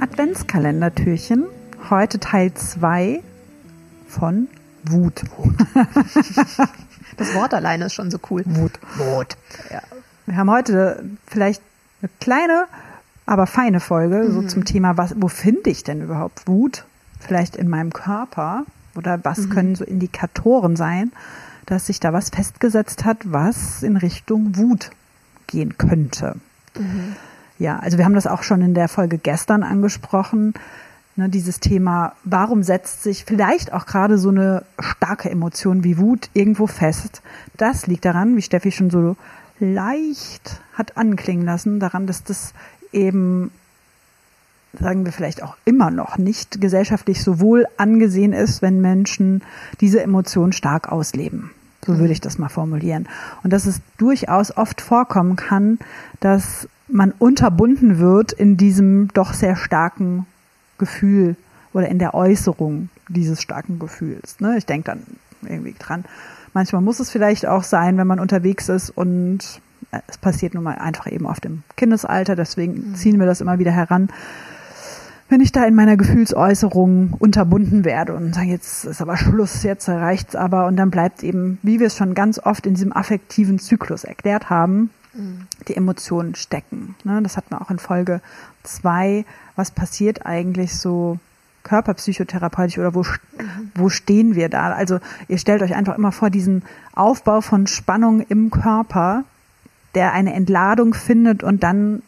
Adventskalendertürchen. Heute Teil 2 von Wut. Das Wort alleine ist schon so cool. Wut. Wut. Ja. Wir haben heute vielleicht eine kleine, aber feine Folge so zum Thema, was, wo finde ich denn überhaupt Wut? Vielleicht in meinem Körper oder was können so Indikatoren sein, dass sich da was festgesetzt hat, was in Richtung Wut gehen könnte. Ja, also wir haben das auch schon in der Folge gestern angesprochen. Ne, dieses Thema, warum setzt sich vielleicht auch gerade so eine starke Emotion wie Wut irgendwo fest? Das liegt daran, wie Steffi schon so leicht hat anklingen lassen, daran, dass das eben, sagen wir vielleicht auch immer noch nicht gesellschaftlich so wohl angesehen ist, wenn Menschen diese Emotion stark ausleben. So würde ich das mal formulieren. Und dass es durchaus oft vorkommen kann, dass man unterbunden wird in diesem doch sehr starken Gefühl oder in der Äußerung dieses starken Gefühls. Ne? Ich denke dann irgendwie dran. Manchmal muss es vielleicht auch sein, wenn man unterwegs ist und es passiert nun mal einfach eben auf dem Kindesalter, deswegen ziehen wir das immer wieder heran. Wenn ich da in meiner Gefühlsäußerung unterbunden werde und sage, jetzt ist aber Schluss, jetzt reicht's aber und dann bleibt eben, wie wir es schon ganz oft in diesem affektiven Zyklus erklärt haben, die Emotionen stecken. Ne? Das hat man auch in Folge zwei. Was passiert eigentlich so körperpsychotherapeutisch oder wo, wo stehen wir da? Also ihr stellt euch einfach immer vor diesen Aufbau von Spannung im Körper, der eine Entladung findet und dann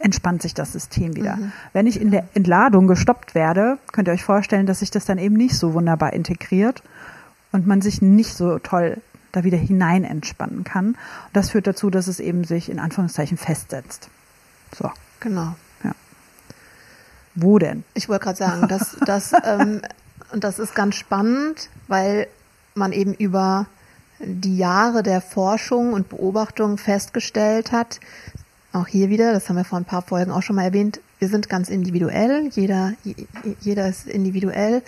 entspannt sich das System wieder. Wenn ich in der Entladung gestoppt werde, könnt ihr euch vorstellen, dass sich das dann eben nicht so wunderbar integriert und man sich nicht so toll da wieder hinein entspannen kann. Und das führt dazu, dass es eben sich in Anführungszeichen festsetzt. So, Genau. ja. Wo denn? Ich wollte gerade sagen, das, das, ähm, und das ist ganz spannend, weil man eben über die Jahre der Forschung und Beobachtung festgestellt hat, auch hier wieder, das haben wir vor ein paar Folgen auch schon mal erwähnt, wir sind ganz individuell, jeder, je- jeder ist individuell.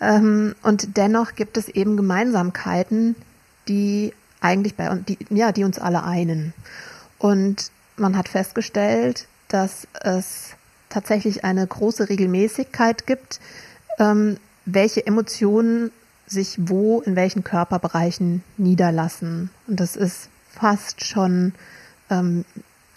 Ähm, und dennoch gibt es eben Gemeinsamkeiten, die eigentlich bei uns, die, ja, die uns alle einen. Und man hat festgestellt, dass es tatsächlich eine große Regelmäßigkeit gibt, ähm, welche Emotionen sich wo in welchen Körperbereichen niederlassen. Und das ist fast schon ähm,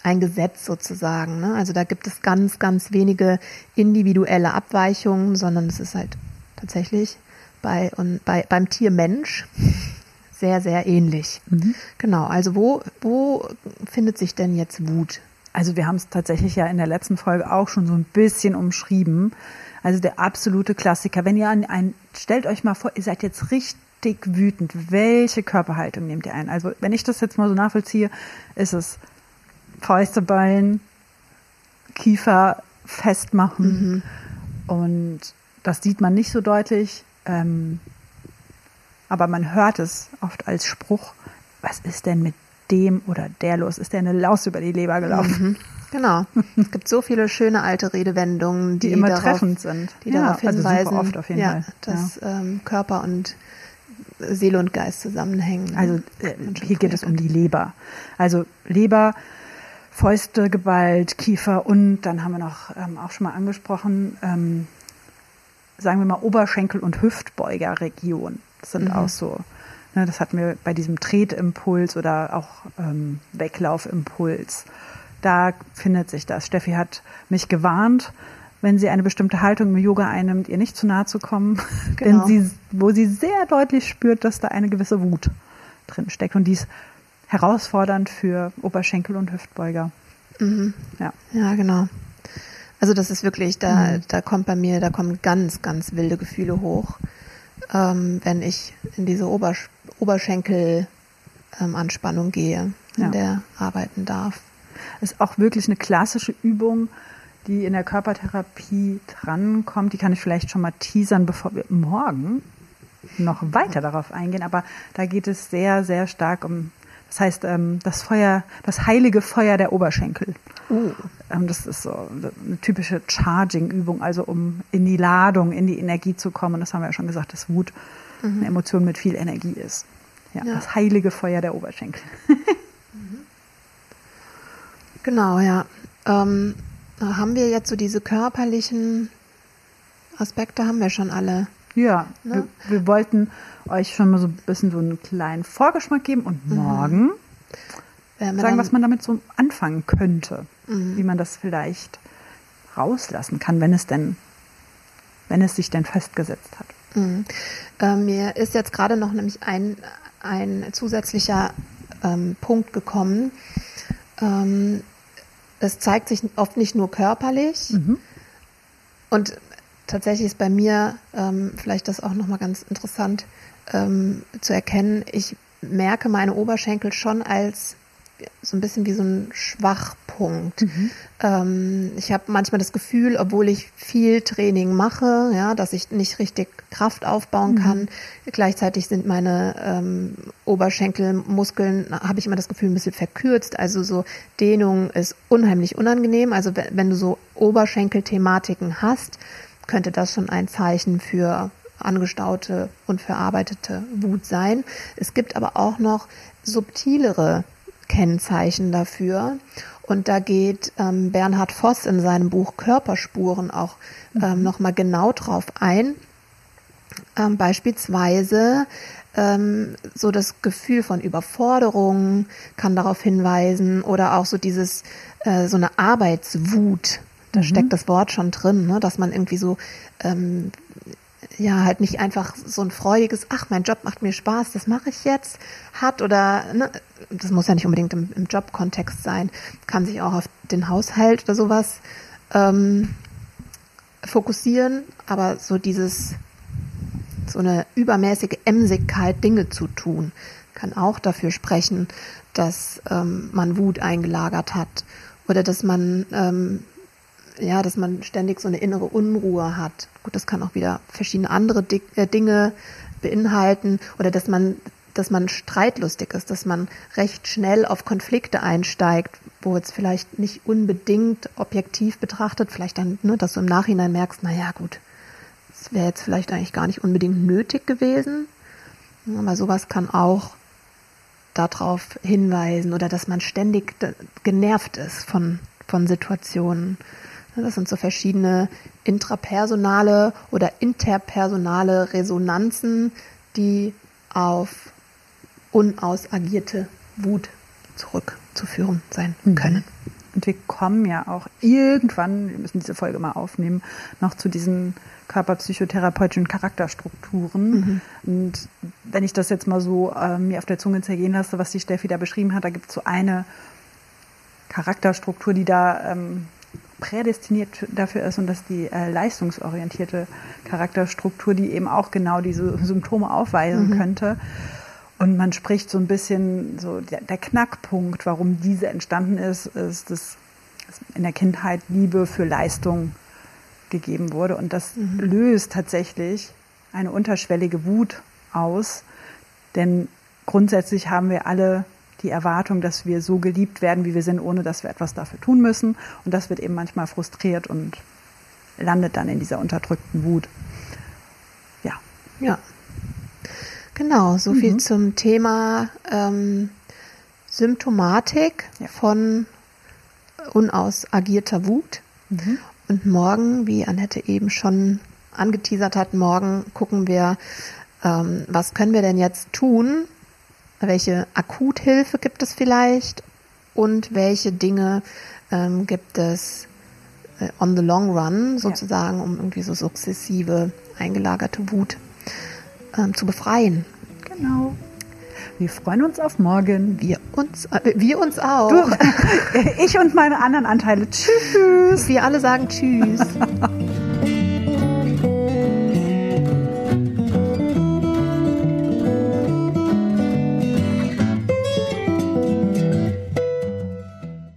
ein Gesetz sozusagen. Ne? Also da gibt es ganz, ganz wenige individuelle Abweichungen, sondern es ist halt tatsächlich bei, und bei beim Tier Mensch sehr, sehr ähnlich. Genau, also wo, wo findet sich denn jetzt Wut? Also wir haben es tatsächlich ja in der letzten Folge auch schon so ein bisschen umschrieben. Also der absolute Klassiker. Wenn ihr an ein, stellt euch mal vor, ihr seid jetzt richtig wütend. Welche Körperhaltung nehmt ihr ein? Also wenn ich das jetzt mal so nachvollziehe, ist es Fäuste ballen, Kiefer festmachen. Und das sieht man nicht so deutlich. Ähm, aber man hört es oft als Spruch, was ist denn mit dem oder der los? Ist der eine Laus über die Leber gelaufen? Genau. Es gibt so viele schöne alte Redewendungen, die, Die immer darauf, treffend sind. Die Ja, darauf also super hinweisen, oft auf jeden ja, Fall. dass ähm, Körper und Seele und Geist zusammenhängen. Also äh, hier geht es um die Leber. Also Leber, Fäuste geballt, Kiefer und dann haben wir noch ähm, auch schon mal angesprochen, ähm, sagen wir mal Oberschenkel- und Hüftbeugerregion. Das sind auch so, ne, das hatten wir bei diesem Tretimpuls oder auch ähm, Weglaufimpuls. Da findet sich das. Steffi hat mich gewarnt, wenn sie eine bestimmte Haltung im Yoga einnimmt, ihr nicht zu nahe zu kommen, Genau. denn sie, wo sie sehr deutlich spürt, dass da eine gewisse Wut drin steckt und die ist herausfordernd für Oberschenkel und Hüftbeuger. Ja. Ja, genau. Also das ist wirklich, da, da kommt bei mir, da kommen ganz, ganz wilde Gefühle hoch, ähm, wenn ich in diese Obersch Oberschenkel ähm, gehe, in Ja. der arbeiten darf. ist auch wirklich eine klassische Übung, die in der Körpertherapie drankommt, die kann ich vielleicht schon mal teasern, bevor wir morgen noch weiter darauf eingehen. Aber da geht es sehr, sehr stark um, das heißt, ähm, das Feuer, das heilige Feuer der Oberschenkel. Uh. Das ist so eine typische Charging-Übung, also um in die Ladung, in die Energie zu kommen. Das haben wir ja schon gesagt, dass Wut mhm. eine Emotion mit viel Energie ist. Ja, ja. das heilige Feuer der Oberschenkel. genau, ja. Ähm, haben wir jetzt so diese körperlichen Aspekte, haben wir schon alle. Ja, ne? wir, wir, wollten euch schon mal so ein bisschen so einen kleinen Vorgeschmack geben und mhm. morgen mhm. sagen, was man damit so anfangen könnte, mhm. wie man das vielleicht rauslassen kann, wenn es denn, wenn es sich denn festgesetzt hat. Mhm. Äh, mir ist jetzt gerade noch nämlich ein, ein zusätzlicher ähm, Punkt gekommen. Ähm, es zeigt sich oft nicht nur körperlich. Mhm. Und tatsächlich ist bei mir ähm, vielleicht das auch nochmal ganz interessant ähm, zu erkennen. Ich merke meine Oberschenkel schon als so ein bisschen wie so ein Schwachpunkt. Mhm. Ähm, ich habe manchmal das Gefühl, obwohl ich viel Training mache, ja, dass ich nicht richtig Kraft aufbauen mhm. kann. Gleichzeitig sind meine ähm, Oberschenkelmuskeln, habe ich immer das Gefühl, ein bisschen verkürzt. Also so Dehnung ist unheimlich unangenehm. Also wenn, wenn du so Oberschenkelthematiken hast, könnte das schon ein Zeichen für angestaute und verarbeitete Wut sein. Es gibt aber auch noch subtilere Kennzeichen dafür. Und da geht ähm, Bernhard Voss in seinem Buch Körperspuren auch ähm, mhm. nochmal genau drauf ein. Ähm, beispielsweise ähm, so das Gefühl von Überforderung kann darauf hinweisen oder auch so dieses, äh, so eine Arbeitswut. Da mhm. steckt das Wort schon drin, ne? dass man irgendwie so ähm, ja halt nicht einfach so ein freudiges, ach, mein Job macht mir Spaß, das mache ich jetzt, hat oder ne, das muss ja nicht unbedingt im, im Jobkontext sein, kann sich auch auf den Haushalt oder sowas ähm, fokussieren, aber so dieses so eine übermäßige Emsigkeit, Dinge zu tun, kann auch dafür sprechen, dass ähm, man Wut eingelagert hat oder dass man ähm, ja, dass man ständig so eine innere Unruhe hat. Gut, das kann auch wieder verschiedene andere äh, Dinge beinhalten oder dass man dass man streitlustig ist, dass man recht schnell auf Konflikte einsteigt, wo jetzt vielleicht nicht unbedingt objektiv betrachtet, vielleicht dann, ne, dass du im Nachhinein merkst, na ja, gut, das wäre jetzt vielleicht eigentlich gar nicht unbedingt nötig gewesen. Aber sowas kann auch darauf hinweisen oder dass man ständig genervt ist von, von Situationen. Das sind so verschiedene intrapersonale oder interpersonale Resonanzen, die auf unausagierte Wut zurückzuführen sein mhm. können. Und wir kommen ja auch irgendwann, wir müssen diese Folge mal aufnehmen, noch zu diesen körperpsychotherapeutischen Charakterstrukturen. Mhm. Und wenn ich das jetzt mal so äh, mir auf der Zunge zergehen lasse, was die Steffi da beschrieben hat, da gibt es so eine Charakterstruktur, die da ähm, prädestiniert dafür ist und dass die äh, leistungsorientierte Charakterstruktur, die eben auch genau diese Symptome aufweisen mhm. könnte. Und man spricht so ein bisschen so der, der Knackpunkt, warum diese entstanden ist, ist, dass in der Kindheit Liebe für Leistung gegeben wurde. Und das mhm. löst tatsächlich eine unterschwellige Wut aus. Denn grundsätzlich haben wir alle die Erwartung, dass wir so geliebt werden, wie wir sind, ohne dass wir etwas dafür tun müssen. Und das wird eben manchmal frustriert und landet dann in dieser unterdrückten Wut. Ja. Ja. Genau, so viel mhm. zum Thema ähm, Symptomatik ja. von unausagierter Wut. Mhm. Und morgen, wie Annette eben schon angeteasert hat, morgen gucken wir, ähm, was können wir denn jetzt tun, welche Akuthilfe gibt es vielleicht und welche Dinge ähm, gibt es äh, on the long run sozusagen, ja. um irgendwie so sukzessive eingelagerte Wut ähm, zu befreien. Genau. Wir freuen uns auf morgen. Wir uns, äh, wir uns auch. Du, ich und meine anderen Anteile. Tschüss. Wir alle sagen Tschüss.